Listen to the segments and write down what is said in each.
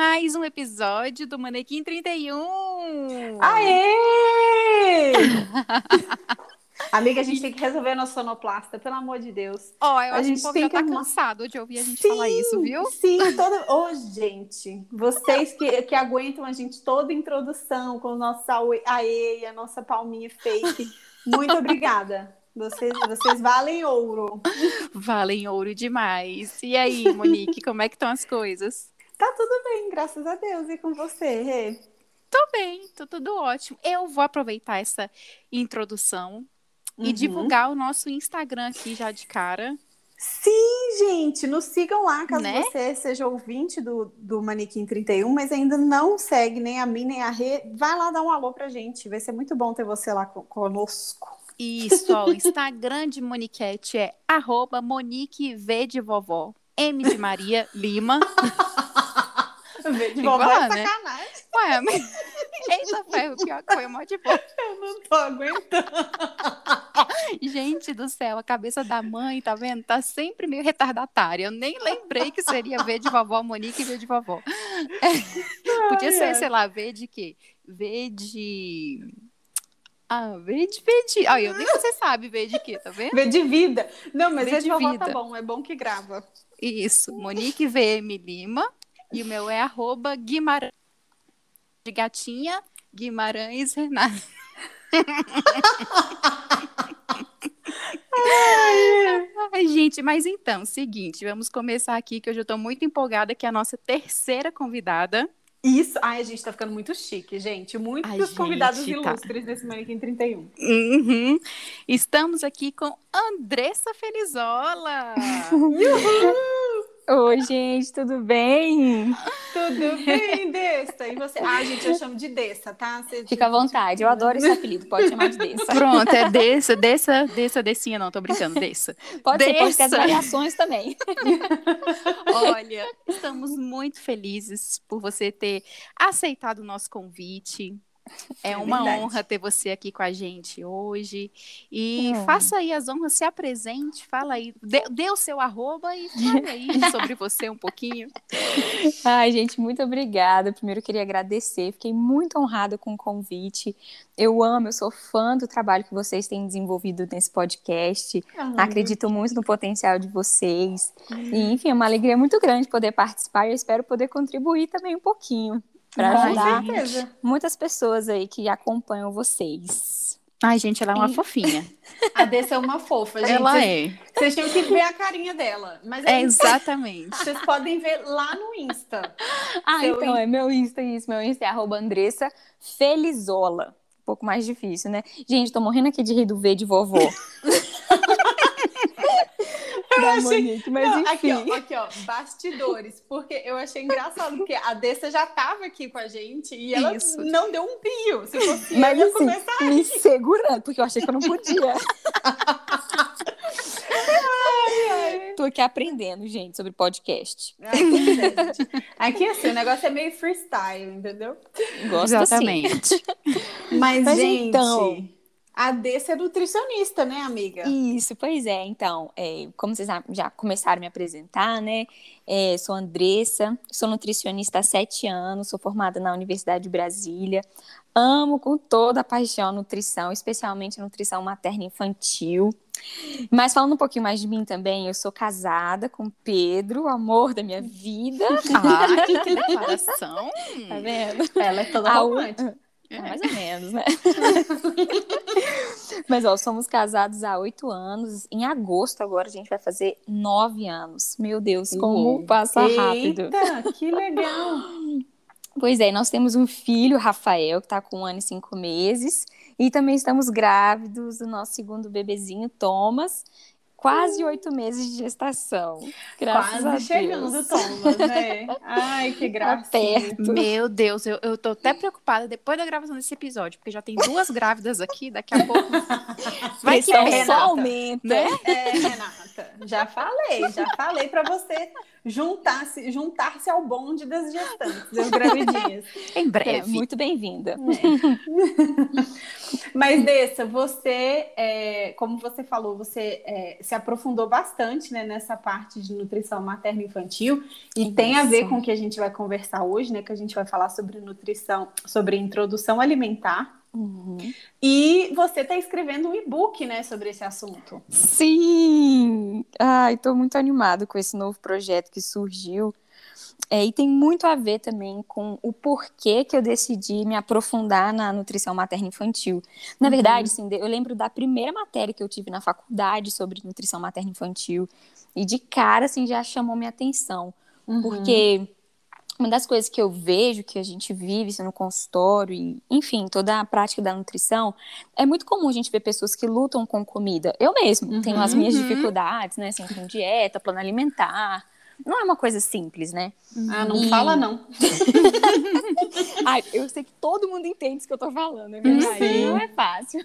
mais um episódio do Manequim 31. Aê! Amiga, a gente tem que resolver a nossa sonoplasta, pelo amor de Deus. Ó, oh, eu a acho gente que o povo tem já que tá arrumar- cansado de ouvir a gente Sim, falar isso, viu? Sim, toda. Ô, gente, vocês que, que aguentam a gente toda a introdução com o nosso aê e a nossa palminha fake. Muito obrigada. Vocês, vocês valem ouro. Valem ouro demais. E aí, Monique, como é que estão as coisas? Tá tudo bem, graças a Deus. E com você, Rê? Tô bem, tô tudo ótimo. Eu vou aproveitar essa introdução e Uhum. divulgar o nosso Instagram aqui já de cara. Sim, gente, nos sigam lá, caso Né? você seja ouvinte do, do Manequim 31, mas ainda não segue nem a mim nem a Rê. Vai lá dar um alô pra gente. Vai ser muito bom ter você lá co- conosco. Isso, ó, o Instagram de Moniquete é arroba Monique V de vovó. M de Maria Lima. De Igual, vovó é né? sacanagem. Ué, mas... Eita, ferro, pior que foi mó de boa. Eu não tô aguentando. Gente do céu, a cabeça da mãe, tá vendo? Tá sempre meio retardatária. Eu nem lembrei que seria V de vovó, Monique e V de vovó. É, Podia ser, sei lá, V de quê? V de. Ah, V de. De. Ah, eu nem você sabe V de quê, tá vendo? Vê de vida. Não, mas Vê vê de de vovó tá vida. bom. É bom que grava. Isso, Monique VM Lima. E o meu é arroba Guimarães de gatinha, Guimarães Renato. Ai, gente, mas então, seguinte, vamos começar aqui, que hoje eu tô muito empolgada, que é a nossa terceira convidada. Isso. Ai, a gente tá ficando muito chique, gente. Muitos convidados tá. ilustres nesse Manequim 31. Uhum. Estamos aqui com Andressa Felizola. Oi, gente, tudo bem? Tudo bem, Dessa? E você? Ah, gente, eu chamo de Dessa, tá? Você- Fica à vontade, eu adoro esse apelido, pode chamar de Dessa. Pronto, é dessa, dessa, dessa, descinha, não, tô brincando, dessa. Pode ser, pode ter as Dessa. variações também. Olha, estamos muito felizes por você ter aceitado o nosso convite. É É uma verdade. honra ter você aqui com a gente hoje. E Hum. faça aí as honras, se apresente, fala aí, dê, dê o seu arroba e fale aí sobre você um pouquinho. Ai, gente, muito obrigada. Primeiro eu queria agradecer, fiquei muito honrada com o convite. Eu amo, eu sou fã do trabalho que vocês têm desenvolvido nesse podcast. Ah, Acredito muito no potencial de vocês. E, enfim, é uma alegria muito grande poder participar e eu espero poder contribuir também um pouquinho para ajudar certeza. muitas pessoas aí que acompanham vocês. Ai, gente, ela é uma E- fofinha. A Dessa é uma fofa, gente. ela é. Vocês tinham que ver a carinha dela. Mas É aí exatamente. vocês podem ver lá no Insta. Ah, Seu então, é meu Insta isso. Meu Insta é arroba Andressa Felizola. Um pouco mais difícil, né? Gente, tô morrendo aqui de rir do V de vovó. da achei- Monique, mas Não, enfim. aqui, ó, aqui, ó, bastidores. Porque eu achei engraçado, porque a Dessa já tava aqui com a gente e ela Isso. não deu um pio. Se fosse Mas eu, ia assim, começar. me segurando, porque eu achei que eu não podia. Tô aqui aprendendo, gente, sobre podcast. Ah, pois é, gente. Aqui, assim, o negócio é meio freestyle, entendeu? Gosto assim. Exatamente. Mas, Mas gente, então- a Dessa é nutricionista, né, amiga? Isso, pois é. Então, é, como vocês já- começaram a me apresentar, né? É, sou Andressa, sou nutricionista há sete anos, sou formada na Universidade de Brasília. Amo com toda a paixão a nutrição, especialmente a nutrição materna e infantil. Mas falando um pouquinho mais de mim também, eu sou casada com o Pedro, o amor da minha vida. Ai, que declaração. Tá vendo? Ela é toda A romântica. É, mais ou menos, né? Mas, ó, somos casados há oito anos. Em agosto, agora, a gente vai fazer nove anos. Meu Deus, como Uou. passa rápido. Eita, que legal. Pois é, nós temos um filho, Rafael, que tá com um ano e cinco meses. E também estamos grávidos do nosso segundo bebezinho, Thomas. Quase oito meses de gestação. Graças a Quase chegando, Deus. Thomas, né? Ai, que graça. perto. Meu Deus, eu, eu tô até preocupada depois da gravação desse episódio, porque já tem duas grávidas aqui, daqui a pouco. Vai que Pressão é, só Renata. aumenta. né? É, Renata, já falei, já falei pra você juntar-se juntar ao bonde das gestantes, das gravidinhas. em breve. É, muito bem-vinda. É. Mas, Dessa, você, é, como você falou, você é, se aprofundou bastante né, nessa parte de nutrição materno-infantil e Isso. tem a ver com o que a gente vai conversar hoje, né? Que a gente vai falar sobre nutrição, sobre introdução alimentar. Uhum. E você está escrevendo um e-book, né, sobre esse assunto. Sim! Ai, estou muito animado com esse novo projeto que surgiu. É, e tem muito a ver também com o porquê que eu decidi me aprofundar na nutrição materna infantil. Na uhum. verdade, assim, eu lembro da primeira matéria que eu tive na faculdade sobre nutrição materna infantil. E de cara, assim, já chamou minha atenção. Uhum. Porque uma das coisas que eu vejo, que a gente vive no consultório, e, enfim, toda a prática da nutrição, é muito comum a gente ver pessoas que lutam com comida. Eu mesmo uhum, tenho as minhas uhum. dificuldades, né? Assim, com dieta, plano alimentar. Não é uma coisa simples, né? Ah, não e... fala não. Ai, eu sei que todo mundo entende isso que eu tô falando, é verdade. Sim. Não é fácil.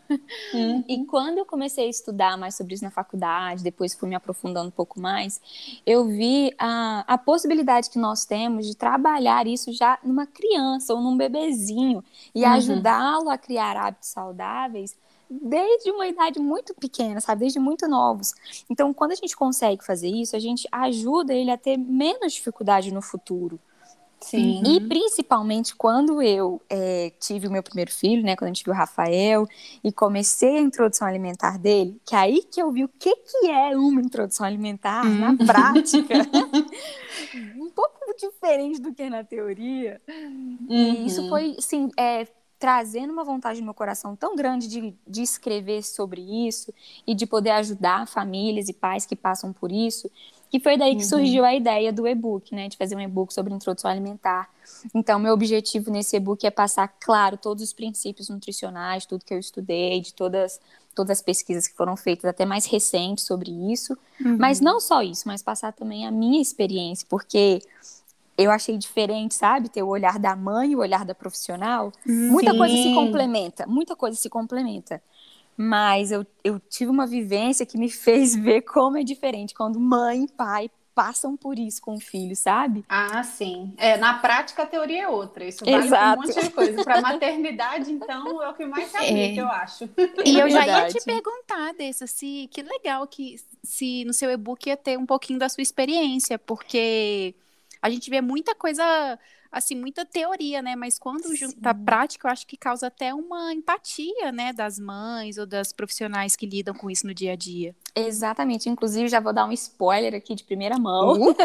Hum. E quando eu comecei a estudar mais sobre isso na faculdade, depois fui me aprofundando um pouco mais, eu vi a, a possibilidade que nós temos de trabalhar isso já numa criança ou num bebezinho e uhum. ajudá-lo a criar hábitos saudáveis desde uma idade muito pequena, sabe? Desde muito novos. Então, quando a gente consegue fazer isso, a gente ajuda ele a ter menos dificuldade no futuro. Sim. E principalmente quando eu é, tive o meu primeiro filho, né? Quando a gente viu o Rafael e comecei a introdução alimentar dele, que é aí que eu vi o que, que é uma introdução alimentar uhum. na prática. um pouco diferente do que na teoria. Uhum. E isso foi, sim, é, trazendo uma vontade no meu coração tão grande de, de escrever sobre isso e de poder ajudar famílias e pais que passam por isso, que foi daí que uhum. surgiu a ideia do e-book, né, de fazer um e-book sobre introdução alimentar. Então, meu objetivo nesse e-book é passar, claro, todos os princípios nutricionais, tudo que eu estudei, de todas todas as pesquisas que foram feitas, até mais recentes sobre isso, uhum. mas não só isso, mas passar também a minha experiência, porque eu achei diferente, sabe? Ter o olhar da mãe e o olhar da profissional. Sim. Muita coisa se complementa, muita coisa se complementa. Mas eu, eu tive uma vivência que me fez ver como é diferente quando mãe e pai passam por isso com o filho, sabe? Ah, sim. É, na prática a teoria é outra. Isso vale Exato. um monte de coisa. Para maternidade, então, é o que mais se aplica, é. eu acho. E eu já ia te perguntar dessa, se que legal que se no seu e-book ia ter um pouquinho da sua experiência, porque a gente vê muita coisa, assim, muita teoria, né? Mas quando junta prática, eu acho que causa até uma empatia, né? Das mães ou das profissionais que lidam com isso no dia a dia. Exatamente. Inclusive, já vou dar um spoiler aqui de primeira mão. Uh,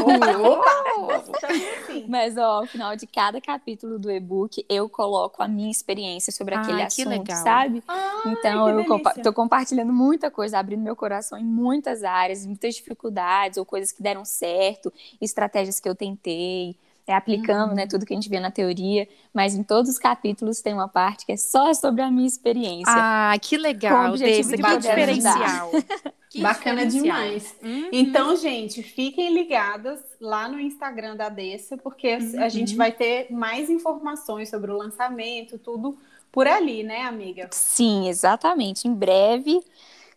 Mas, ó, ao final de cada capítulo do e-book, eu coloco a minha experiência sobre aquele assunto, sabe? Ai, então, eu compa tô compartilhando muita coisa, abrindo meu coração em muitas áreas, muitas dificuldades ou coisas que deram certo, estratégias que eu tentei é, aplicando né, uhum. tudo que a gente vê na teoria, mas em todos os capítulos tem uma parte que é só sobre a minha experiência. Ah, que legal, desse, que diferencial. que Bacana demais. Uhum. Então, gente, fiquem ligadas lá no Instagram da Dessa, porque uhum. a gente vai ter mais informações sobre o lançamento, tudo por ali, né, amiga? Sim, exatamente. Em breve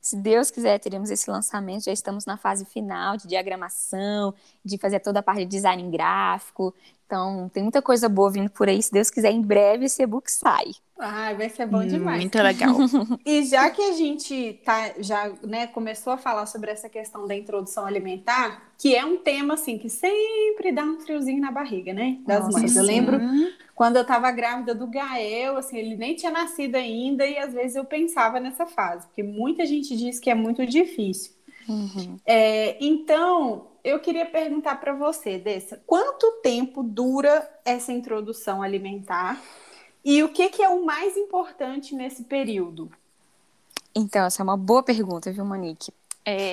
se Deus quiser, teremos esse lançamento. Já estamos na fase final de diagramação, de fazer toda a parte de design gráfico. Então, tem muita coisa boa vindo por aí. Se Deus quiser, em breve esse e-book sai. Ah, vai ser bom demais. Muito legal. e já que a gente tá, já né, começou a falar sobre essa questão da introdução alimentar, que é um tema assim que sempre dá um friozinho na barriga, né? Das Nossa, mães. Eu lembro quando eu estava grávida do Gael, assim, ele nem tinha nascido ainda, e às vezes eu pensava nessa fase, porque muita gente diz que é muito difícil. Uhum. É, então, eu queria perguntar para você, Dessa, quanto tempo dura essa introdução alimentar e o que, que é o mais importante nesse período? Então, essa é uma boa pergunta, viu, Monique? É.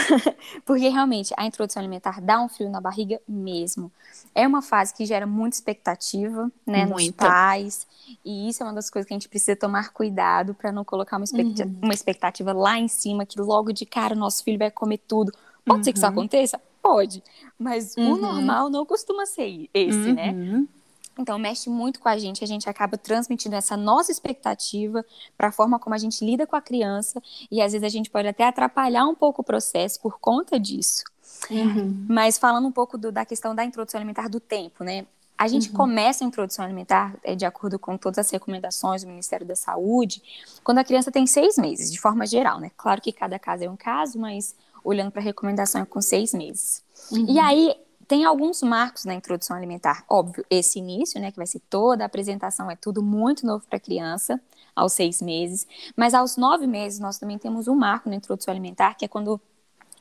Porque realmente a introdução alimentar dá um frio na barriga mesmo. É uma fase que gera muita expectativa, né, nos pais. E isso é uma das coisas que a gente precisa tomar cuidado para não colocar uma expectativa, uhum. uma expectativa, lá em cima, que logo de cara o nosso filho vai comer tudo. Pode uhum. ser que isso uhum. aconteça? Pode. Mas uhum. o normal não costuma ser esse, né? Então, mexe muito com a gente, a gente acaba transmitindo essa nossa expectativa para a forma como a gente lida com a criança, e às vezes a gente pode até atrapalhar um pouco o processo por conta disso. Uhum. Mas falando um pouco do, da questão da introdução alimentar do tempo, né? A gente uhum. começa a introdução alimentar, é, de acordo com todas as recomendações do Ministério da Saúde, quando a criança tem seis meses, de forma geral, né? Claro que cada caso é um caso, mas olhando para a recomendação é com seis meses. Uhum. E aí, tem alguns marcos na introdução alimentar. Óbvio, esse início, né, que vai ser toda a apresentação, é tudo muito novo para a criança, aos seis meses. Mas aos nove meses, nós também temos um marco na introdução alimentar, que é quando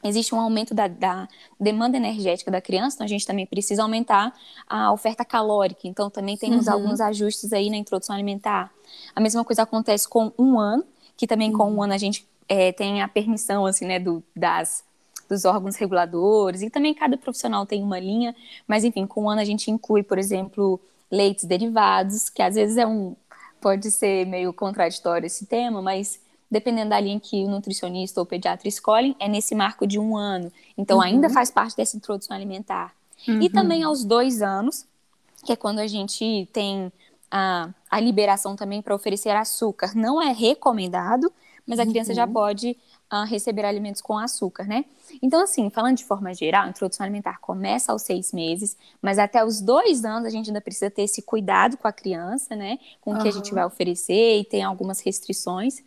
existe um aumento da, da, demanda energética da criança, então a gente também precisa aumentar a oferta calórica. Então, também temos uhum. alguns ajustes aí na introdução alimentar. A mesma coisa acontece com um ano, que também uhum. com um ano a gente é, tem a permissão, assim, né, do, das dos órgãos reguladores, e também cada profissional tem uma linha, mas enfim, com o ano a gente inclui, por exemplo, leites derivados, que às vezes é um pode ser meio contraditório esse tema, mas dependendo da linha que o nutricionista ou o pediatra escolhem, é nesse marco de um ano. Então, uhum. ainda faz parte dessa introdução alimentar. Uhum. E também aos dois anos, que é quando a gente tem a, a liberação também para oferecer açúcar. Não é recomendado, mas a criança já uhum. pode a receber alimentos com açúcar, né? Então, assim, falando de forma geral, a introdução alimentar começa aos seis meses, mas até os dois anos a gente ainda precisa ter esse cuidado com a criança, né? Com o que a gente vai oferecer e tem algumas restrições.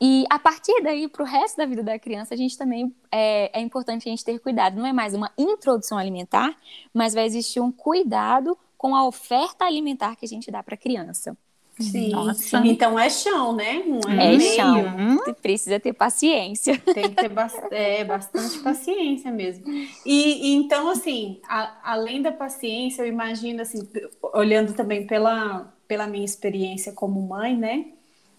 E a partir daí, para o resto da vida da criança, a gente também é, é importante a gente ter cuidado. Não é mais uma introdução alimentar, mas vai existir um cuidado com a oferta alimentar que a gente dá para a criança. Sim. Nossa. Então é chão, né? Um é meio. chão. Precisa ter paciência. Tem que ter ba é, bastante paciência mesmo. E, e então, assim, a, além da paciência, eu imagino, assim, olhando também pela, pela minha experiência como mãe, né?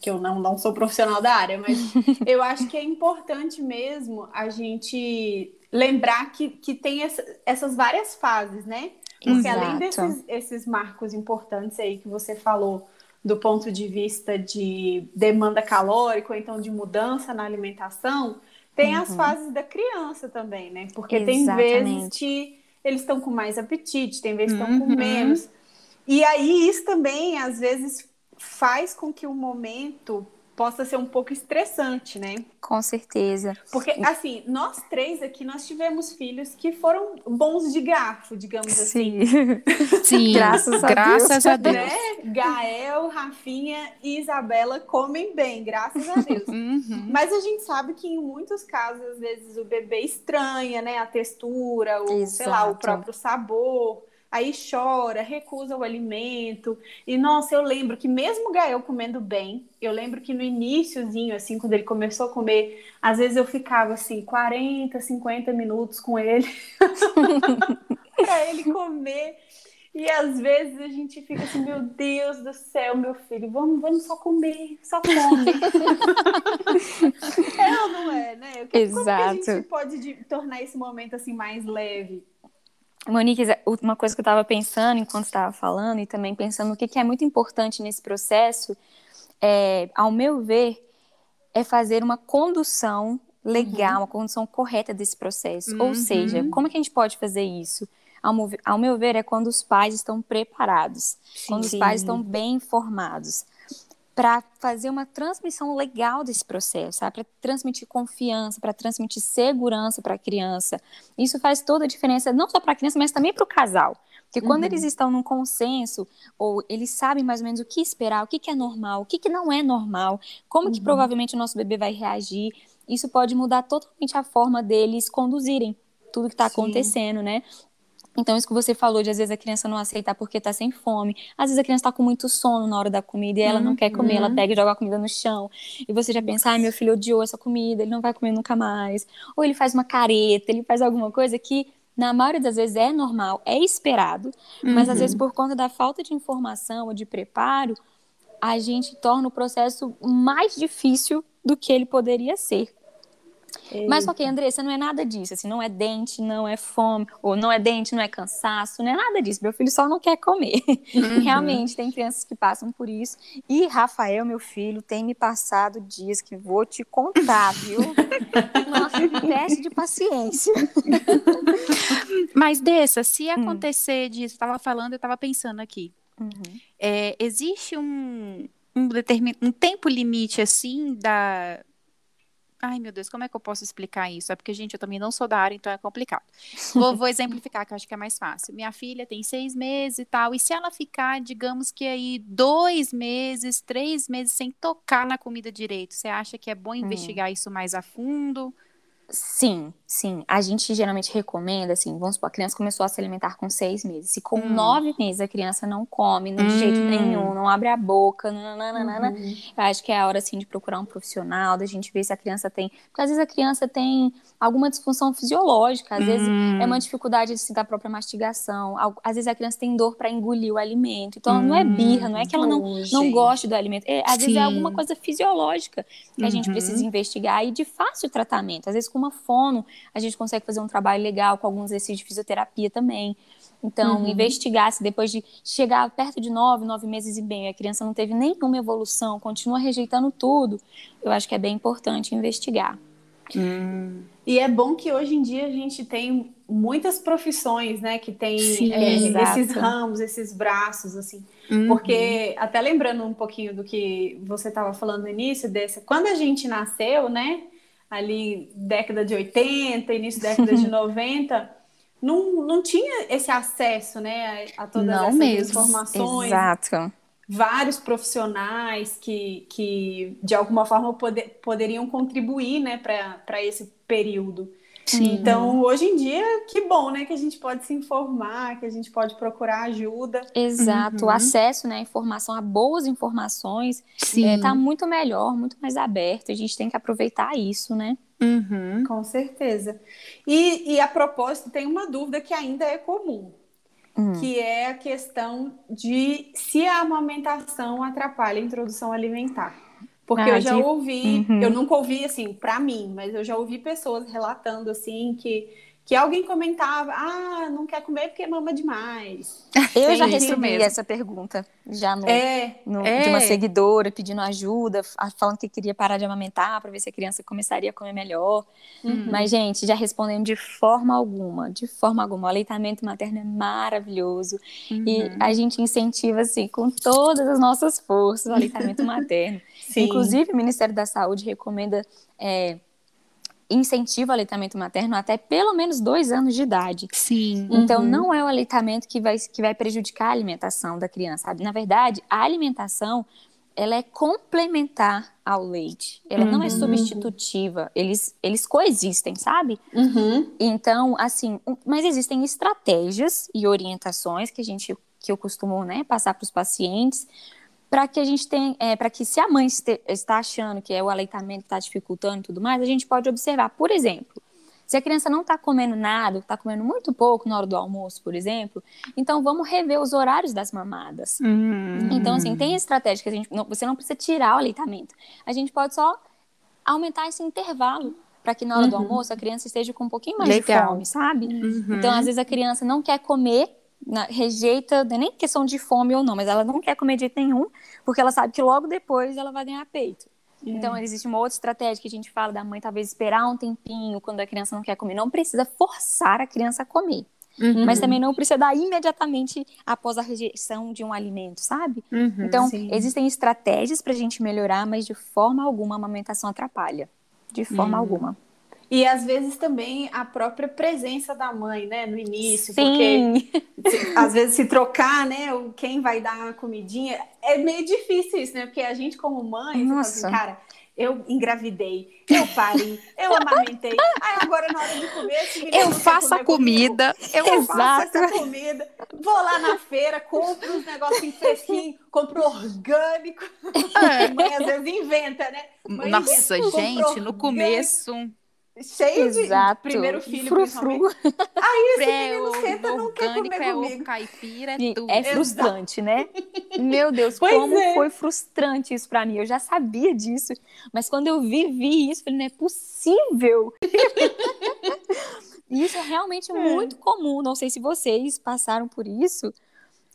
Que eu não, não sou profissional da área, mas eu acho que é importante mesmo a gente lembrar que, que tem essa, essas várias fases, né? Porque Exato. além desses esses marcos importantes aí que você falou do ponto de vista de demanda calórica, ou então de mudança na alimentação, tem uhum. as fases da criança também, né? Porque Exatamente. tem vezes que eles estão com mais apetite, tem vezes que estão uhum. com menos. E aí isso também, às vezes, faz com que o momento possa ser um pouco estressante, né? Com certeza. Porque, assim, nós três aqui, nós tivemos filhos que foram bons de garfo, digamos Sim. assim. Sim, graças a graças Deus. A Deus. Né? Gael, Rafinha e Isabela comem bem, graças a Deus. Uhum. Mas a gente sabe que em muitos casos, às vezes, o bebê estranha, né? A textura, o, sei lá, o próprio sabor aí chora, recusa o alimento. E nossa, eu lembro que mesmo o Gael comendo bem, eu lembro que no iníciozinho, assim, quando ele começou a comer, às vezes eu ficava assim, 40, 50 minutos com ele para ele comer. E às vezes a gente fica assim, meu Deus do céu, meu filho, vamos, vamos só comer, só come. é ou não é, né? Exato. Como que a gente pode tornar esse momento assim mais leve? Monique, uma coisa que eu estava pensando enquanto estava falando e também pensando o que, que é muito importante nesse processo, é, ao meu ver, é fazer uma condução legal, uhum. uma condução correta desse processo. Uhum. Ou seja, como é que a gente pode fazer isso? Ao, ao meu ver, é quando os pais estão preparados, sim, quando os pais estão bem informados para fazer uma transmissão legal desse processo, para transmitir confiança, para transmitir segurança para a criança. Isso faz toda a diferença, não só para a criança, mas também para o casal. Porque quando uhum. eles estão num consenso, ou eles sabem mais ou menos o que esperar, o que, que é normal, o que, que não é normal, como uhum. que provavelmente o nosso bebê vai reagir, isso pode mudar totalmente a forma deles conduzirem tudo que está acontecendo, né? Então, isso que você falou de às vezes a criança não aceitar porque está sem fome. Às vezes a criança está com muito sono na hora da comida e ela uhum. não quer comer, ela uhum. pega e joga a comida no chão. E você já pensa, ai, meu filho odiou essa comida, ele não vai comer nunca mais. Ou ele faz uma careta, ele faz alguma coisa que, na maioria das vezes, é normal, é esperado, uhum. mas às vezes uhum. por conta da falta de informação ou de preparo, a gente torna o processo mais difícil do que ele poderia ser. Eita. Mas ok, Andressa, não é nada disso, assim, não é dente, não é fome, ou não é dente, não é cansaço, não é nada disso. Meu filho só não quer comer. Uhum. Realmente, tem crianças que passam por isso. E Rafael, meu filho, tem me passado dias que vou te contar, viu? Nossa, teste de paciência. Mas dessa, se hum. acontecer hum. disso, estava falando, eu estava pensando aqui. Uhum. É, existe um, um, determin... um tempo limite assim da Ai, meu Deus, como é que eu posso explicar isso? É porque, gente, eu também não sou da área, então é complicado. Vou, vou exemplificar, que eu acho que é mais fácil. Minha filha tem seis meses e tal, e se ela ficar, digamos que aí, dois meses, três meses sem tocar na comida direito, você acha que é bom hum. investigar hum. isso mais a fundo? Sim, sim. A gente geralmente recomenda, assim, vamos supor, a criança começou a se alimentar com seis meses. Se com hum. nove meses a criança não come de hum. jeito nenhum, não abre a boca, nananana, uhum. eu acho que é a hora, assim, de procurar um profissional, da gente ver se a criança tem... Porque às vezes a criança tem alguma disfunção fisiológica, às hum. vezes é uma dificuldade assim, da própria mastigação, às vezes a criança tem dor para engolir o alimento. Então não é birra, não é que ela não, não goste do alimento. É, às Sim. vezes é alguma coisa fisiológica que a gente uhum. precisa investigar e de fácil tratamento. Às vezes com uma fono a gente consegue fazer um trabalho legal com alguns exercícios de fisioterapia também. Então, uhum. investigar se depois de chegar perto de nove, nove meses e bem, a criança não teve nenhuma evolução, continua rejeitando tudo, eu acho que é bem importante investigar. Hum. E é bom que hoje em dia a gente tem muitas profissões, né, que tem Sim, é, esses ramos, esses braços, assim. Uhum. Porque, até lembrando um pouquinho do que você estava falando no início, desse, quando a gente nasceu, né, ali década de 80, início da década de 90, não, não tinha esse acesso, né, a, a todas não essas mesmo. informações. Exato. Vários profissionais que, que de alguma forma poder, poderiam contribuir, né, para esse período. Sim. Então, hoje em dia, que bom, né? Que a gente pode se informar, que a gente pode procurar ajuda. Exato. Uhum. O acesso né, à informação, a boas informações, está é, muito melhor, muito mais aberto. A gente tem que aproveitar isso, né? Uhum. Com certeza. E, e a propósito, tem uma dúvida que ainda é comum. Hum. Que é a questão de se a amamentação atrapalha a introdução alimentar. Porque ah, eu já de... ouvi, uhum. eu nunca ouvi assim, para mim, mas eu já ouvi pessoas relatando assim que que alguém comentava, ah, não quer comer porque mama demais. Eu já recebi essa pergunta, já no, é, no é. de uma seguidora pedindo ajuda, falando que queria parar de amamentar para ver se a criança começaria a comer melhor. Uhum. Mas, gente, já respondendo de forma alguma, de forma alguma. O aleitamento materno é maravilhoso uhum. e a gente incentiva, assim, com todas as nossas forças, o aleitamento materno. Sim. Inclusive, o Ministério da Saúde recomenda. É, incentiva o aleitamento materno até pelo menos dois anos de idade. Sim. Então, uhum. não é o aleitamento que vai, que vai prejudicar a alimentação da criança, sabe? Na verdade, a alimentação, ela é complementar ao leite. Ela uhum. não é uhum. substitutiva. Eles, eles coexistem, sabe? Uhum. Então, assim, mas existem estratégias e orientações que a gente, que eu costumo, né, passar para os pacientes para que a gente tenha, é, para que se a mãe este, está achando que é o aleitamento que está dificultando e tudo mais, a gente pode observar, por exemplo, se a criança não está comendo nada, está comendo muito pouco na hora do almoço, por exemplo, então vamos rever os horários das mamadas. Uhum. Então, assim, tem estratégia que a gente, não, você não precisa tirar o aleitamento, a gente pode só aumentar esse intervalo para que na hora uhum. do almoço a criança esteja com um pouquinho mais Legal. de fome, sabe? Uhum. Então, às vezes a criança não quer comer na, rejeita, não é nem questão de fome ou não, mas ela não quer comer de jeito nenhum, porque ela sabe que logo depois ela vai ganhar peito. É. Então, existe uma outra estratégia que a gente fala da mãe talvez esperar um tempinho quando a criança não quer comer. Não precisa forçar a criança a comer. Uhum. Mas também não precisa dar imediatamente após a rejeição de um alimento, sabe? Uhum, então, sim. existem estratégias para a gente melhorar, mas de forma alguma a amamentação atrapalha. De forma uhum. alguma. E às vezes também a própria presença da mãe, né, no início, Sim. porque se, às vezes se trocar, né, quem vai dar a comidinha, é meio difícil isso, né? Porque a gente como mãe, Nossa. Assim, cara, eu engravidei, eu parei, eu amamentei, aí agora na hora de comer, eu faço a comida, eu Exato. faço essa comida, vou lá na feira, compro uns negocinhos fresquinhos, compro orgânico. É. Mãe às vezes inventa, né? Mãe Nossa, inventa, gente, no começo cheio Exato. de primeiro filho, Frufru. Aí esse é, menino senta, não quer comer é comigo. caipira, é tudo. É frustrante, né? Meu Deus, pois como é. foi frustrante isso para mim. Eu já sabia disso, mas quando eu vivi isso, falei, não é possível. isso é realmente é. muito comum. Não sei se vocês passaram por isso,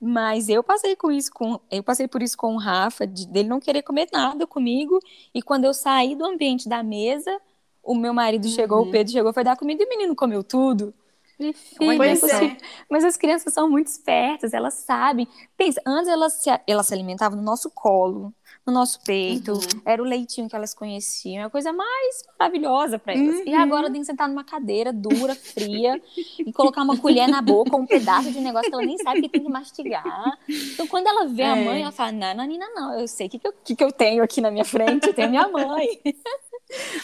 mas eu passei com isso com eu passei por isso com o Rafa, de, dele não querer comer nada comigo, e quando eu saí do ambiente da mesa, o meu marido uhum. chegou, o uhum. Pedro chegou, foi dar comida e o menino comeu tudo. Filha, pois é. Mas as crianças são muito espertas, elas sabem. Pensa, antes elas se, elas se alimentavam no nosso colo, no nosso peito, uhum. era o leitinho que elas conheciam, é a coisa mais maravilhosa para elas. Uhum. E agora tem que sentar numa cadeira dura, fria, e colocar uma colher na boca, um pedaço de negócio que ela nem sabe que tem que mastigar. Então, quando ela vê é. a mãe, ela fala: Não, Nanina, não, eu sei o que, que, eu, que, que eu tenho aqui na minha frente, eu tenho minha mãe.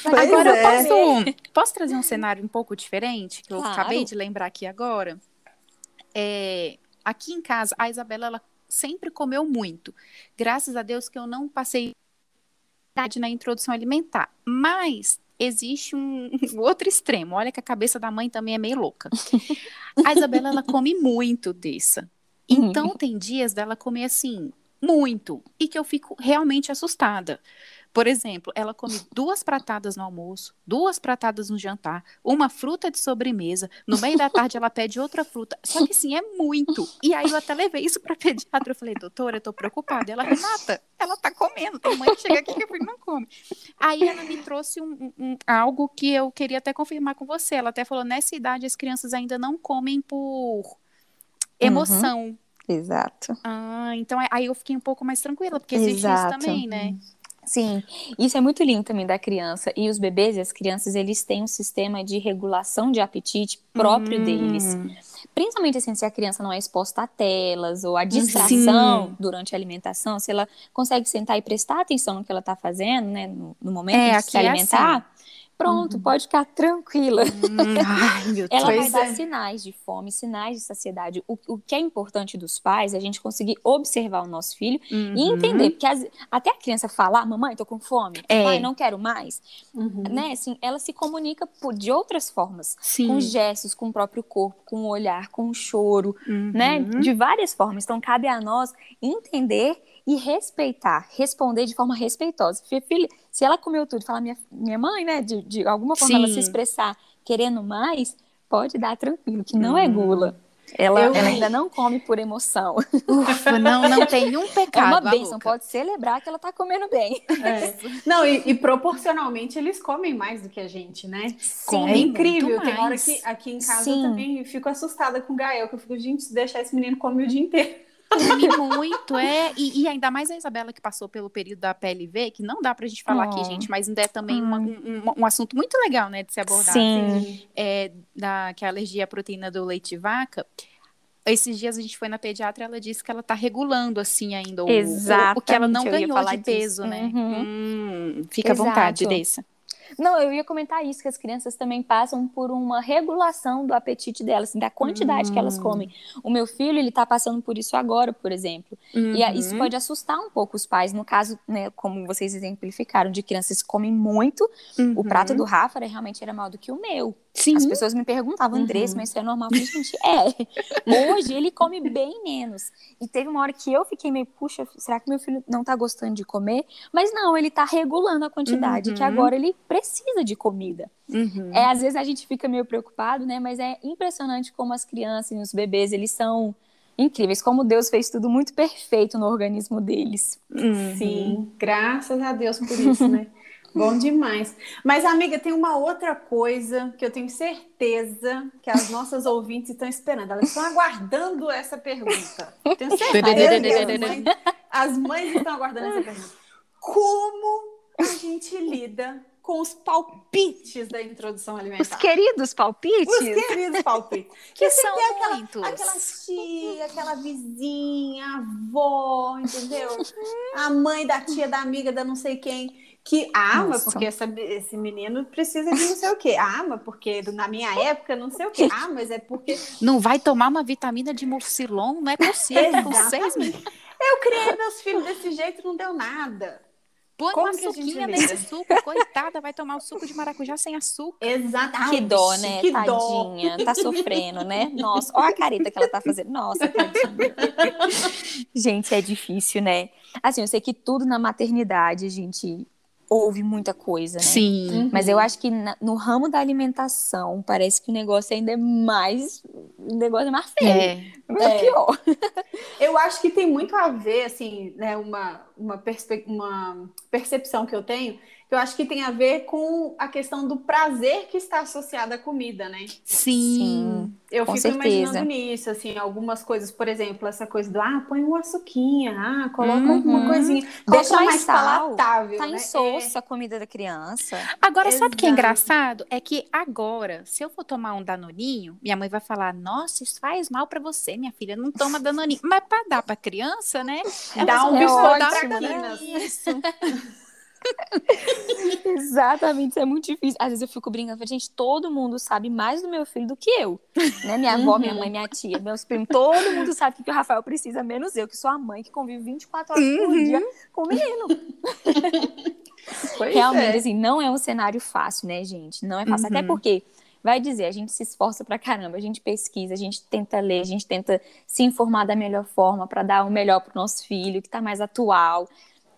agora é. eu posso, posso trazer um cenário um pouco diferente, que eu claro. acabei de lembrar aqui agora. É, aqui em casa, a Isabela, ela sempre comeu muito. Graças a Deus que eu não passei na introdução alimentar. Mas existe um, outro extremo. Olha que a cabeça da mãe também é meio louca. A Isabela, ela come muito dessa. Então, tem dias dela comer assim, muito. E que eu fico realmente assustada. Por exemplo, ela come duas pratadas no almoço, duas pratadas no jantar, uma fruta de sobremesa. No meio da tarde ela pede outra fruta. Só que assim, é muito. E aí eu até levei isso para pediatra. Eu falei, doutora, eu tô preocupada. Ela, Renata, ela tá comendo. Tem mãe que chega aqui que não come. Aí ela me trouxe um, um, algo que eu queria até confirmar com você. Ela até falou, nessa idade as crianças ainda não comem por emoção. Uhum. Exato. Ah, então aí eu fiquei um pouco mais tranquila, porque existe Exato. isso também, né? Sim, isso é muito lindo também da criança. E os bebês e as crianças, eles têm um sistema de regulação de apetite próprio hum. deles. Principalmente assim, se a criança não é exposta a telas ou a distração Sim. durante a alimentação, se ela consegue sentar e prestar atenção no que ela está fazendo, né, no, no momento é, de se alimentar. É assim Pronto, uhum. pode ficar tranquila. Hum, ai, Ela vai dar é. sinais de fome, sinais de saciedade. O, o, que é importante dos pais é a gente conseguir observar o nosso filho uhum. e entender. Porque as, até a criança falar, mamãe, tô com fome, é. pai, não quero mais. Uhum. Né? Assim, ela se comunica por, de outras formas. Sim. Com gestos, com o próprio corpo, com o olhar, com o choro, né? Uhum. De várias formas. Então, cabe a nós entender e respeitar, responder de forma respeitosa. Filha, se ela comeu tudo, falar minha, minha mãe, né, de, de alguma forma Sim. ela se expressar querendo mais, pode dar tranquilo, que não é hum. gula. Ela, eu... ela, ainda não come por emoção. Ufa, não, não tem um pecado. É uma bênção, pode celebrar que ela tá comendo bem. É. Não, e, e, proporcionalmente eles comem mais do que a gente, né? Sim, é incrível. Tem hora que aqui em casa Sim. eu também fico assustada com o Gael, que eu fico, gente, se deixar esse menino comer o dia inteiro. Come muito, é. E, e, ainda mais a Isabela que passou pelo período da PLV, que não dá pra gente falar oh. aqui, gente, mas ainda é também uma, um, um, assunto muito legal, né, de se abordar. Sim. Assim, é, da, que é a alergia à proteína do leite de vaca. Esses dias a gente foi na pediatra e ela disse que ela tá regulando, assim, ainda o, o, o que ela não ganhou de peso, disso. né? Uhum. Hum, fica Exato. à vontade, Dessa. Não, eu ia comentar isso, que as crianças também passam por uma regulação do apetite delas, assim, da quantidade hum. que elas hum. comem. O meu filho, ele tá passando por isso agora, por exemplo. Uhum. E isso pode assustar um pouco os pais. No caso, né, como vocês exemplificaram, de crianças que comem muito, uhum. o prato do Rafa realmente era maior do que o meu. Sim. As pessoas me perguntavam, Andressa, uhum. mas isso é normal? Eu gente, é. Hoje ele come bem menos. E teve uma hora que eu fiquei meio, puxa, será que meu filho não tá gostando de comer? Mas não, ele tá regulando a quantidade, uhum. que agora ele precisa de comida. Uhum. É, às vezes a gente fica meio preocupado, né? Mas é impressionante como as crianças e os bebês, eles são incríveis, como Deus fez tudo muito perfeito no organismo deles. Uhum. Sim, graças a Deus por isso, né? Bom demais. Mas, amiga, tem uma outra coisa que eu tenho certeza que as nossas ouvintes estão esperando. Elas estão aguardando essa pergunta. Tenho certeza. as, mães, estão aguardando essa pergunta. Como a gente lida com os palpites da introdução alimentar. Os queridos palpites? Os queridos palpites. que são aquela, muitos. Aquela tia, aquela vizinha, a avó, entendeu? a mãe da tia, da amiga, da não sei quem que ama porque essa, esse menino precisa de não sei o quê. Ama porque na minha época não sei o quê. Ah, mas é porque. Não vai tomar uma vitamina de morcilon? Não é possível. seis Eu criei meus filhos desse jeito não deu nada. Põe Como uma suquinha nesse suco, coitada, vai tomar o suco de maracujá sem açúcar. Exatamente. Que dó, né? Que tadinha. Dó. Tá sofrendo, né? Nossa, olha a careta que ela tá fazendo. Nossa, tadinha. gente, é difícil, né? Assim, eu sei que tudo na maternidade, a gente houve muita coisa, né? Sim. Uhum. Mas eu acho que na, no ramo da alimentação, parece que o negócio ainda é mais. O negócio é mais feio. É, é. pior. Eu acho que tem muito a ver, assim, né? Uma, uma, perspe uma percepção que eu tenho eu acho que tem a ver com a questão do prazer que está associado à comida, né? Sim. Sim eu fico certeza. imaginando nisso, assim, algumas coisas, por exemplo, essa coisa do ah, põe uma açuquinha, ah, coloca uhum. uma coisinha, deixa mais, mais palatável. Tá né? insossa é. a comida da criança. Agora, Exato. sabe o que é engraçado? É que agora, se eu for tomar um danoninho, minha mãe vai falar: Nossa, isso faz mal para você, minha filha, não toma danoninho. Mas para dar para criança, né? Dá um biscoito para Isso. Exatamente, isso é muito difícil. Às vezes eu fico brincando, gente, todo mundo sabe mais do meu filho do que eu. Né? Minha avó, minha mãe, minha tia, meus primos, todo mundo sabe o que o Rafael precisa, menos eu, que sou a mãe que convive 24 horas por uhum. dia com o menino. Pois Realmente, é. assim, não é um cenário fácil, né, gente? Não é fácil. Uhum. Até porque, vai dizer, a gente se esforça pra caramba, a gente pesquisa, a gente tenta ler, a gente tenta se informar da melhor forma para dar o melhor pro nosso filho, que tá mais atual.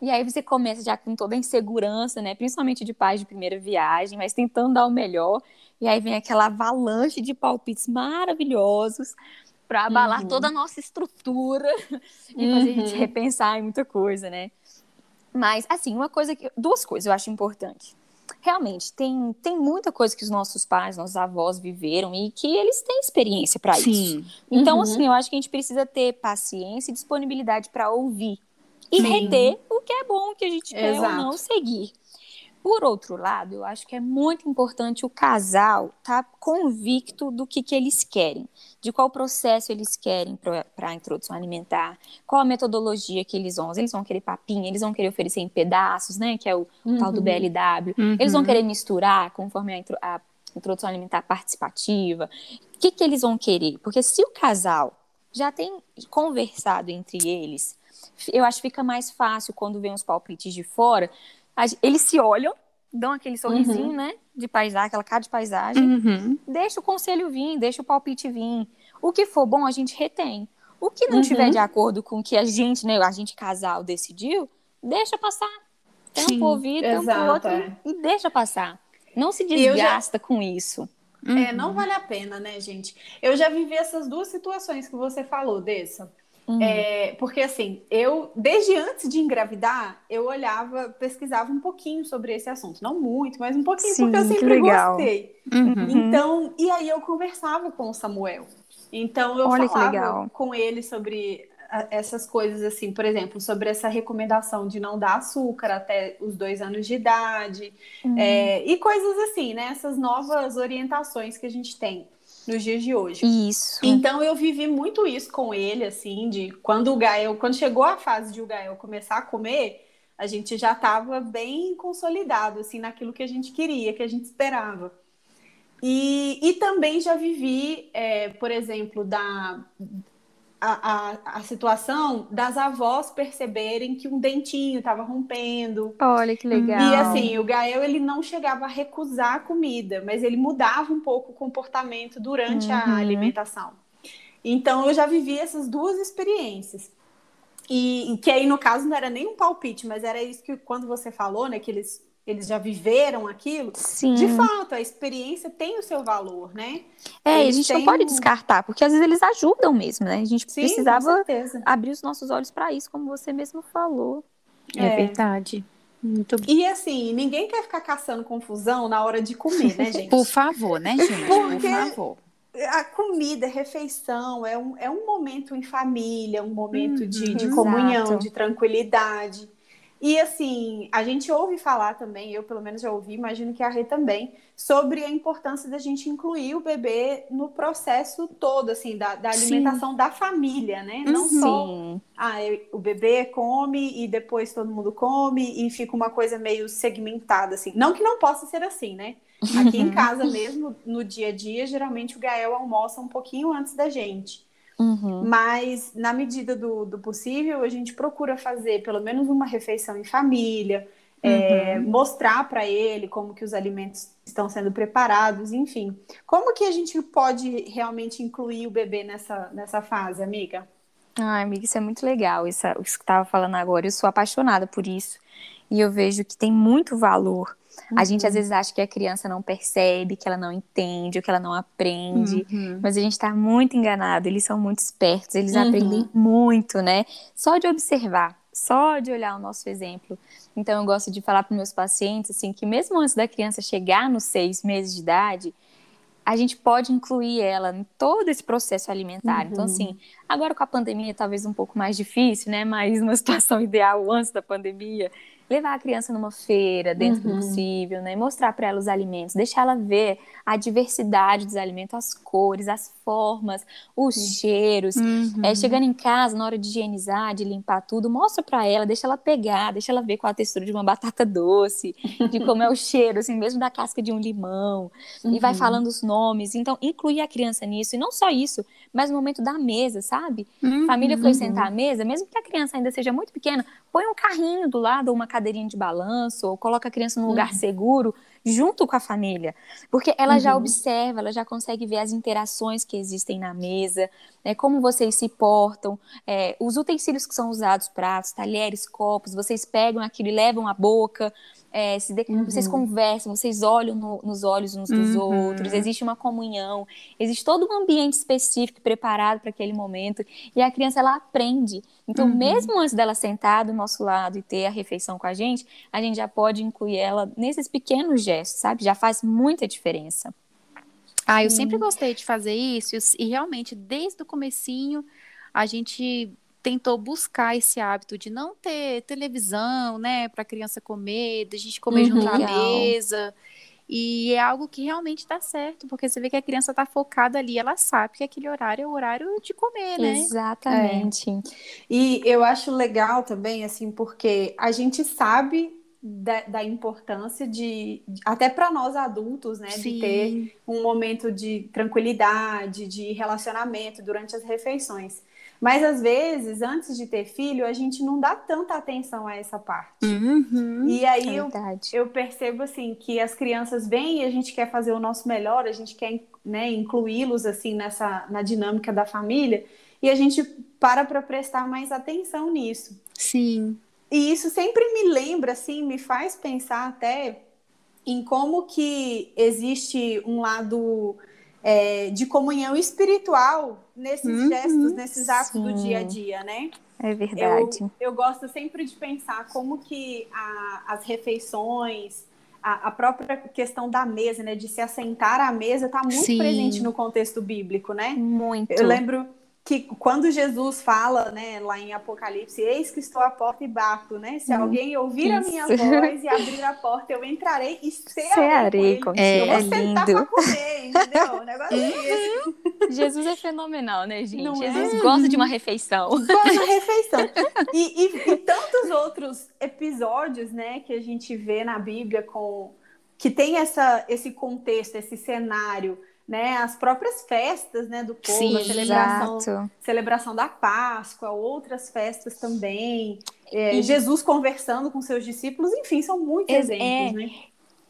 E aí você começa já com toda a insegurança, né? Principalmente de pais de primeira viagem, mas tentando dar o melhor. E aí vem aquela avalanche de palpites maravilhosos para abalar uhum. toda a nossa estrutura e fazer a gente uhum. repensar em muita coisa, né? Mas, assim, uma coisa que. Duas coisas eu acho importante. Realmente, tem, tem muita coisa que os nossos pais, nossos avós viveram e que eles têm experiência para isso. Então, uhum. assim, eu acho que a gente precisa ter paciência e disponibilidade para ouvir e Sim. reter o que é bom que a gente quer Exato. ou não seguir. Por outro lado, eu acho que é muito importante o casal estar tá convicto do que, que eles querem, de qual processo eles querem para a introdução alimentar, qual a metodologia que eles vão. Eles vão querer papinha, eles vão querer oferecer em pedaços, né? Que é o uhum. tal do BLW. Uhum. Eles vão querer misturar conforme a, intro, a introdução alimentar participativa. O que, que eles vão querer? Porque se o casal já tem conversado entre eles eu acho que fica mais fácil quando vem os palpites de fora. Eles se olham, dão aquele sorrisinho, uhum. né? De paisagem, aquela cara de paisagem. Uhum. Deixa o conselho vir, deixa o palpite vir. O que for bom, a gente retém. O que não uhum. tiver de acordo com o que a gente, né, a gente casal decidiu, deixa passar. Tampa o ouvido, tampa o outro é. e deixa passar. Não se desgasta já... com isso. É, não vale a pena, né, gente? Eu já vivi essas duas situações que você falou, dessa. Uhum. É, porque assim, eu, desde antes de engravidar, eu olhava, pesquisava um pouquinho sobre esse assunto. Não muito, mas um pouquinho, Sim, porque eu sempre gostei. Uhum. Então, e aí eu conversava com o Samuel. Então eu Olha falava com ele sobre essas coisas assim, por exemplo, sobre essa recomendação de não dar açúcar até os dois anos de idade, uhum. é, e coisas assim, né? Essas novas orientações que a gente tem nos dias de hoje. Isso. Então eu vivi muito isso com ele, assim, de quando o Gael, quando chegou a fase de o Gael começar a comer, a gente já estava bem consolidado, assim, naquilo que a gente queria, que a gente esperava. E, e também já vivi, é, por exemplo, da, a, a, a, situação das avós perceberem que um dentinho estava rompendo. Olha que legal. E assim, o Gael ele não chegava a recusar a comida, mas ele mudava um pouco o comportamento durante uhum. a alimentação. Então eu já vivi essas duas experiências. E que aí no caso não era nem um palpite, mas era isso que quando você falou, né, que eles eles já viveram aquilo, Sim. de fato, a experiência tem o seu valor, né? É, eles a gente não pode descartar, porque às vezes eles ajudam mesmo, né? A gente Sim, precisava abrir os nossos olhos para isso, como você mesmo falou. É, é verdade. Muito E assim, ninguém quer ficar caçando confusão na hora de comer, né, gente? Por favor, né, gente? Porque Por favor. A comida, a refeição, é um, é um momento em família, um momento de, de comunhão, de tranquilidade. E assim, a gente ouve falar também, eu pelo menos já ouvi, imagino que a Rê também, sobre a importância da gente incluir o bebê no processo todo, assim, da, da alimentação Sim. da família, né? Não uhum. só ah, o bebê come e depois todo mundo come e fica uma coisa meio segmentada, assim. Não que não possa ser assim, né? Aqui em casa mesmo, no dia a dia, geralmente o Gael almoça um pouquinho antes da gente. Uhum. Mas, na medida do, do, possível, a gente procura fazer pelo menos uma refeição em família, é, uhum. é, mostrar para ele como que os alimentos estão sendo preparados, enfim. Como que a gente pode realmente incluir o bebê nessa, nessa fase, amiga? Ai, amiga, isso é muito legal, isso, isso que estava falando agora. Eu sou apaixonada por isso. E eu vejo que tem muito valor Uhum. A gente às uhum. vezes acha que a criança não percebe, que ela não entende, ou que ela não aprende, uhum. mas a gente está muito enganado. Eles são muito espertos, eles uhum. aprendem muito, né? Só de observar, só de olhar o nosso exemplo. Então, eu gosto de falar para meus pacientes assim que mesmo antes da criança chegar nos seis meses de idade, a gente pode incluir ela em todo esse processo alimentar. Uhum. Então, assim, agora com a pandemia talvez um pouco mais difícil, né? Mas numa situação ideal antes da pandemia, levar a criança numa feira dentro uhum. do possível, né? Mostrar para ela os alimentos, deixar ela ver a diversidade dos alimentos, as cores, as formas, os uhum. cheiros. Uhum. É, chegando em casa, na hora de higienizar, de limpar tudo, mostra para ela, deixa ela pegar, deixa ela ver qual a textura de uma batata doce, de como é o cheiro, assim, mesmo da casca de um limão. E vai uhum. falando os nomes. Então, incluir a criança nisso. E não só isso, mas o momento da mesa, sabe? Família foi uhum. sentar à mesa, mesmo que a criança ainda seja muito pequena, põe um carrinho do lado, ou uma cadeirinha de balanço, ou coloca a criança num lugar uhum. seguro, junto com a família. Porque ela uhum. já observa, ela já consegue ver as interações que existem na mesa, né, como vocês se portam, é, os utensílios que são usados, pratos, talheres, copos, vocês pegam aquilo e levam à boca. É, de... uhum. Vocês conversam, vocês olham no, nos olhos uns dos uhum. outros, existe uma comunhão, existe todo um ambiente específico preparado para aquele momento, e a criança ela aprende. Então, uhum. mesmo antes dela sentar do nosso lado e ter a refeição com a gente, a gente já pode incluir ela nesses pequenos gestos, sabe? Já faz muita diferença. Ah, eu sempre gostei de fazer isso, e realmente, desde o comecinho, a gente tentou buscar esse hábito de não ter televisão, né, para a criança comer, de a gente comer uhum, junto à mesa. E é algo que realmente dá certo, porque você vê que a criança está focada ali, ela sabe que aquele horário é o horário de comer, né? Exatamente. É. E eu acho legal também, assim, porque a gente sabe da, da importância de, até para nós adultos, né, Sim. de ter um momento de tranquilidade, de relacionamento durante as refeições. Mas às vezes, antes de ter filho, a gente não dá tanta atenção a essa parte. Uhum, e aí é eu, eu, percebo assim que as crianças vêm e a gente quer fazer o nosso melhor, a gente quer né, incluí-los assim nessa na dinâmica da família e a gente para para prestar mais atenção nisso. Sim. E isso sempre me lembra assim, me faz pensar até em como que existe um lado é, de comunhão espiritual nesses uhum, gestos, nesses atos sim. do dia a dia, né? É verdade. Eu, eu gosto sempre de pensar como que a, as refeições, a, a, própria questão da mesa, né, de se assentar à mesa, está muito sim. presente no contexto bíblico, né? Muito. Eu lembro que quando Jesus fala, né, lá em Apocalipse, eis que estou à porta e bato, né? Se hum, alguém ouvir isso. a minha voz e abrir a porta, eu entrarei e cearei com ele. É, eu vou é sentar lindo. pra comer, entendeu? O negócio é Jesus é fenomenal, né, gente? Não Jesus é? gosta de uma refeição. Gosta de uma refeição. E, e, e tantos outros episódios, né, que a gente vê na Bíblia com que tem essa, esse contexto, esse cenário né, as próprias festas, né, do povo, Sim, a celebração, celebração da Páscoa, outras festas também, é, e... Jesus conversando com seus discípulos, enfim, são muitos exemplos, é... né?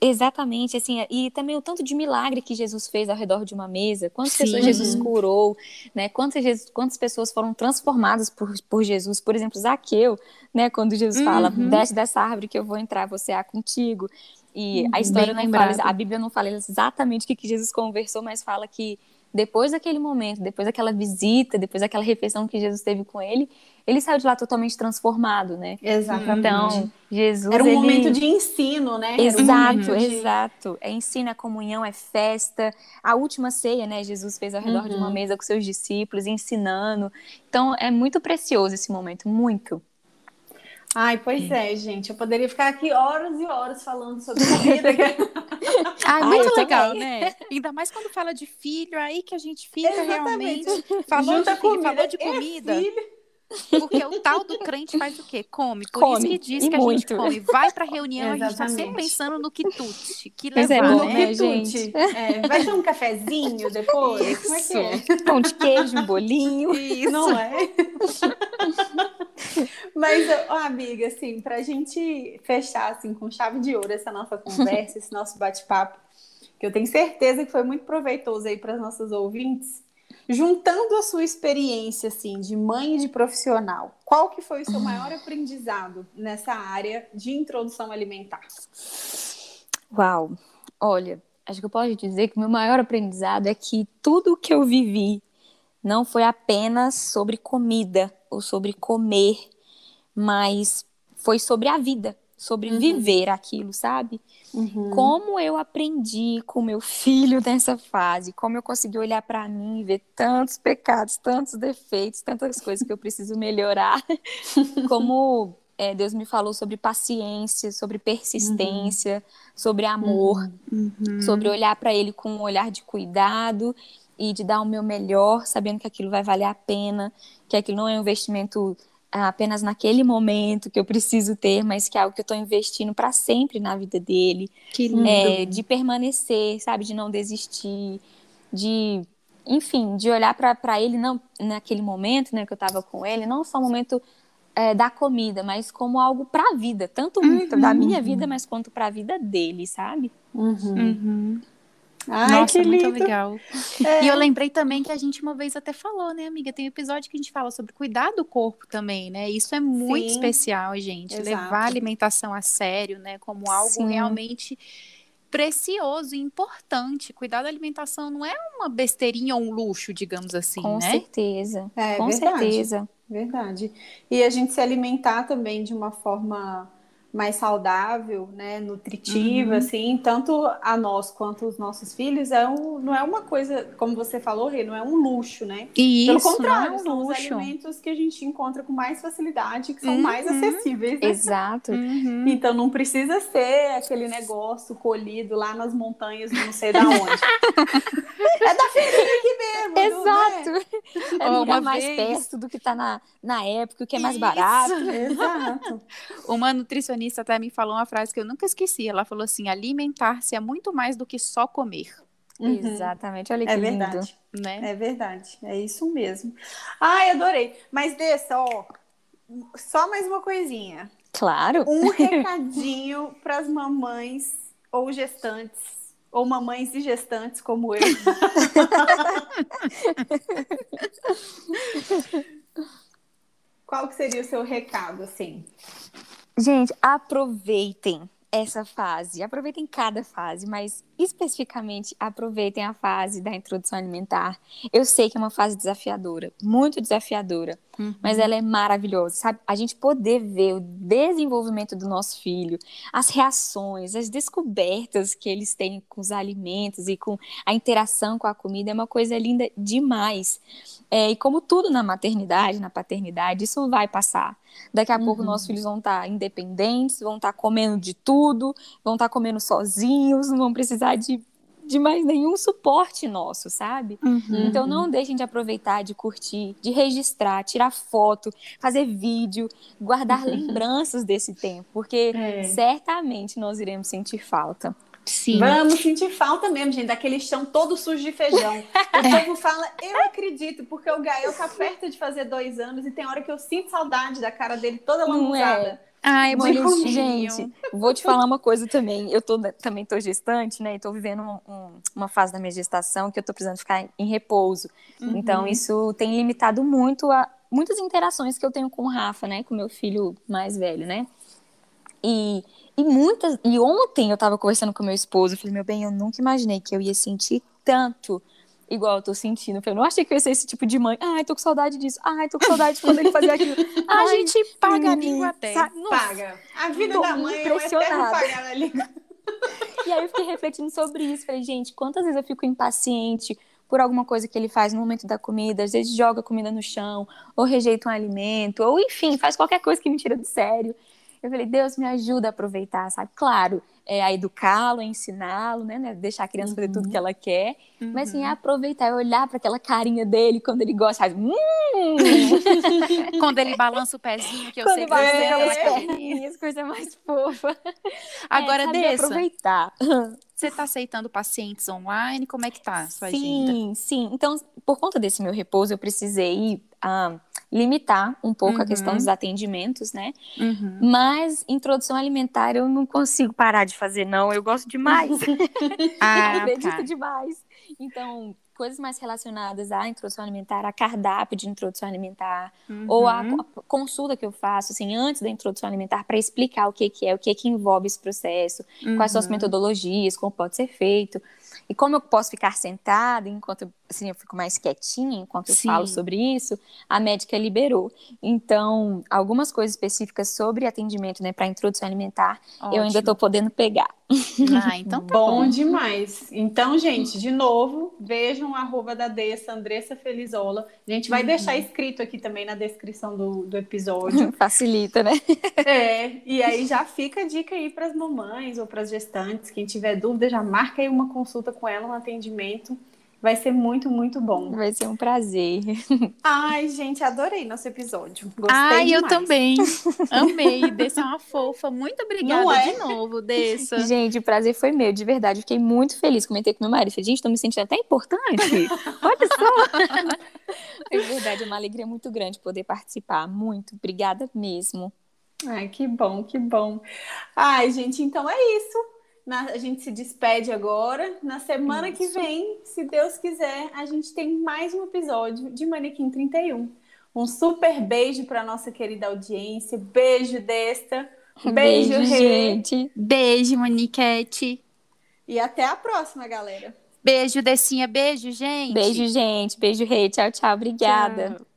Exatamente, assim, e também o tanto de milagre que Jesus fez ao redor de uma mesa, quantas Sim. pessoas Jesus curou, né, quantas, Jesus, quantas pessoas foram transformadas por, por Jesus, por exemplo, Zaqueu, né, quando Jesus uhum. fala, desce dessa árvore que eu vou entrar, você há contigo, e a uhum. história Bem não lembrado. fala, a Bíblia não fala exatamente o que, que Jesus conversou, mas fala que depois daquele momento, depois daquela visita, depois daquela refeição que Jesus teve com ele, ele saiu de lá totalmente transformado, né? Exatamente. Então, Jesus. Era um ele... momento de ensino, né? Exato, um de... exato. É ensino, é comunhão, é festa. A última ceia, né? Jesus fez ao redor uhum. de uma uhum. mesa com seus discípulos, ensinando. Então, é muito precioso esse momento, muito. Ai, pois é. é, gente. Eu poderia ficar aqui horas e horas falando sobre comida. Ai, muito Ai, legal, também. né? Ainda mais quando fala de filho, aí que a gente fica Exatamente. realmente. Falou Junta de filho, falou de comida. Porque o tal do crente faz o quê? Come. Por come, isso que diz que muito. a gente come. Vai pra reunião, Exatamente. a gente tá sempre pensando no quitute. Que levar, é bom, né, né gente? É, vai ter um cafezinho depois? Isso. Como é que é? Pão de queijo, um bolinho. Isso. Não é? Mas, ó, amiga, assim, pra gente fechar assim, com chave de ouro essa nossa conversa, esse nosso bate-papo, que eu tenho certeza que foi muito proveitoso aí para os nossos ouvintes, juntando a sua experiência assim de mãe e de profissional, qual que foi o seu maior aprendizado nessa área de introdução alimentar? Uau, olha, acho que eu posso dizer que meu maior aprendizado é que tudo que eu vivi não foi apenas sobre comida ou sobre comer, mas foi sobre a vida, sobre uhum. viver aquilo, sabe? Uhum. Como eu aprendi com meu filho nessa fase, como eu consegui olhar para mim e ver tantos pecados, tantos defeitos, tantas coisas que eu preciso melhorar, como é, Deus me falou sobre paciência, sobre persistência, uhum. sobre amor, uhum. sobre olhar para Ele com um olhar de cuidado e de dar o meu melhor, sabendo que aquilo vai valer a pena, que aquilo não é um investimento apenas naquele momento que eu preciso ter, mas que é algo que eu estou investindo para sempre na vida dele. Que lindo. É, de permanecer, sabe? De não desistir, de, enfim, de olhar para ele não naquele momento, né, que eu estava com ele, não só o momento é, da comida, mas como algo para a vida, tanto uhum. da minha vida, mas quanto para a vida dele, sabe? Uhum. Uhum. Ai, Nossa, que muito lindo. legal. É. E eu lembrei também que a gente uma vez até falou, né, amiga? Tem um episódio que a gente fala sobre cuidar do corpo também, né? Isso é muito Sim. especial, gente. Exato. Levar a alimentação a sério, né? Como algo Sim. realmente precioso e importante. Cuidar da alimentação não é uma besteirinha ou um luxo, digamos assim, Com né? certeza. É, Com verdade. certeza. Verdade. E a gente se alimentar também de uma forma mais saudável, né, nutritiva, uhum. assim, tanto a nós quanto os nossos filhos, é um, não é uma coisa, como você falou, Rê, não é um luxo, né? Isso, Pelo contrário, é um são os alimentos que a gente encontra com mais facilidade, que são uhum. mais acessíveis. Né? Exato. Uhum. Então não precisa ser aquele negócio colhido lá nas montanhas, não sei da onde. é da feira aqui mesmo. Exato. Né? É oh, lugar mais vez... perto do que está na, na época, o que é mais Isso. barato. Exato. Uma nutricionista nutricionista até me falou uma frase que eu nunca esqueci. Ela falou assim: alimentar-se é muito mais do que só comer. Uhum. Exatamente, olha que é lindo. Verdade. Né? É verdade, é isso mesmo. Ai, adorei. Mas dessa, ó, só mais uma coisinha. Claro. Um recadinho para as mamães ou gestantes ou mamães e gestantes como eu. Qual que seria o seu recado, assim? Gente, aproveitem essa fase, aproveitem cada fase, mas especificamente aproveitem a fase da introdução alimentar. Eu sei que é uma fase desafiadora, muito desafiadora, uhum. mas ela é maravilhosa, sabe? A gente poder ver o desenvolvimento do nosso filho, as reações, as descobertas que eles têm com os alimentos e com a interação com a comida é uma coisa linda demais. É, e como tudo na maternidade, na paternidade, isso vai passar. Daqui a uhum. pouco nossos filhos vão estar independentes, vão estar comendo de tudo, vão estar comendo sozinhos, não vão precisar de, de mais nenhum suporte nosso, sabe? Uhum. Então não deixem de aproveitar, de curtir, de registrar, tirar foto, fazer vídeo, guardar lembranças desse tempo, porque é. certamente nós iremos sentir falta. Sim. Vamos sentir falta mesmo, gente, daquele chão todo sujo de feijão. O povo fala, eu acredito, porque o Gael tá perto de fazer dois anos e tem hora que eu sinto saudade da cara dele toda lambuzada. É. Ai, muito gente, vou te falar uma coisa também. Eu tô, também tô gestante, né? E tô vivendo um, um, uma fase da minha gestação que eu tô precisando ficar em repouso. Uhum. Então, isso tem limitado muito a muitas interações que eu tenho com o Rafa, né? Com meu filho mais velho, né? E e muitas. E ontem eu tava conversando com meu esposo, eu falei, meu bem, eu nunca imaginei que eu ia sentir tanto igual eu tô sentindo. Eu falei, não achei que eu ia ser esse tipo de mãe. Ai, tô com saudade disso. Ai, tô com saudade de quando ele fazia aquilo. a gente paga a língua até. Paga. A vida da mãe é impressionada. pagar a língua. E aí eu fiquei refletindo sobre isso. Falei, gente, quantas vezes eu fico impaciente por alguma coisa que ele faz no momento da comida, às vezes joga comida no chão, ou rejeita um alimento, ou enfim, faz qualquer coisa que me tira do sério. Eu falei, Deus me ajuda a aproveitar, sabe? Claro, é a educá-lo, a ensiná-lo, né, né? Deixar a criança uhum. fazer tudo que ela quer. Uhum. Mas assim, é aproveitar, olhar para aquela carinha dele quando ele gosta, faz. Hum! quando ele balança o pezinho, que eu quando sei que você aquelas perninhas, coisa mais fofa. Agora, é, dessa, aproveitar. Você está aceitando pacientes online? Como é que tá a sua sim, agenda? Sim, sim. Então, por conta desse meu repouso, eu precisei ah, limitar um pouco uhum. a questão dos atendimentos, né? Uhum. Mas introdução alimentar eu não consigo parar de fazer, não. Eu gosto demais. ah, eu acredito tá. demais. Então, coisas mais relacionadas à introdução alimentar, a cardápio de introdução alimentar, uhum. ou a, a, consulta que eu faço, assim, antes da introdução alimentar, para explicar o que, que é, o que, que envolve esse processo, quais são as uhum. metodologias, como pode ser feito. E como eu posso ficar sentada enquanto assim, eu fico mais quietinha enquanto eu falo sobre isso, a médica liberou. Então, algumas coisas específicas sobre atendimento, né, para introdução alimentar, Ótimo. eu ainda estou podendo pegar. Ah, então tá bom. bom. demais. Então, gente, de novo, vejam a arroba da Dessa, Andressa Felizola. A gente vai uhum. deixar escrito aqui também na descrição do, do episódio. Facilita, né? É, e aí já fica a dica aí para as mamães ou para as gestantes, quem tiver dúvida, já marca aí uma consulta com ela, um atendimento. Vai ser muito, muito bom. Vai ser um prazer. Ai, gente, adorei nosso episódio. Gostei Ai, demais. eu também. Amei. Dessa é uma fofa. Muito obrigada é? de novo, Dessa. Gente, o prazer foi meu, de verdade. Fiquei muito feliz. Comentei com meu marido. Falei, gente, tô me sentindo até importante. Olha só. É verdade, é uma alegria muito grande poder participar. Muito. Obrigada mesmo. Ai, que bom, que bom. Ai, gente, então é isso. Na, a gente se despede agora. Na semana Isso. que vem, se Deus quiser, a gente tem mais um episódio de Manequim 31. Um super beijo para nossa querida audiência. Beijo desta. Beijo, beijo gente. Beijo, Maniquete. E até a próxima, galera. Beijo, Decinha. Beijo, gente. Beijo, gente. Beijo, Rei. Tchau, tchau. Obrigada. Tchau.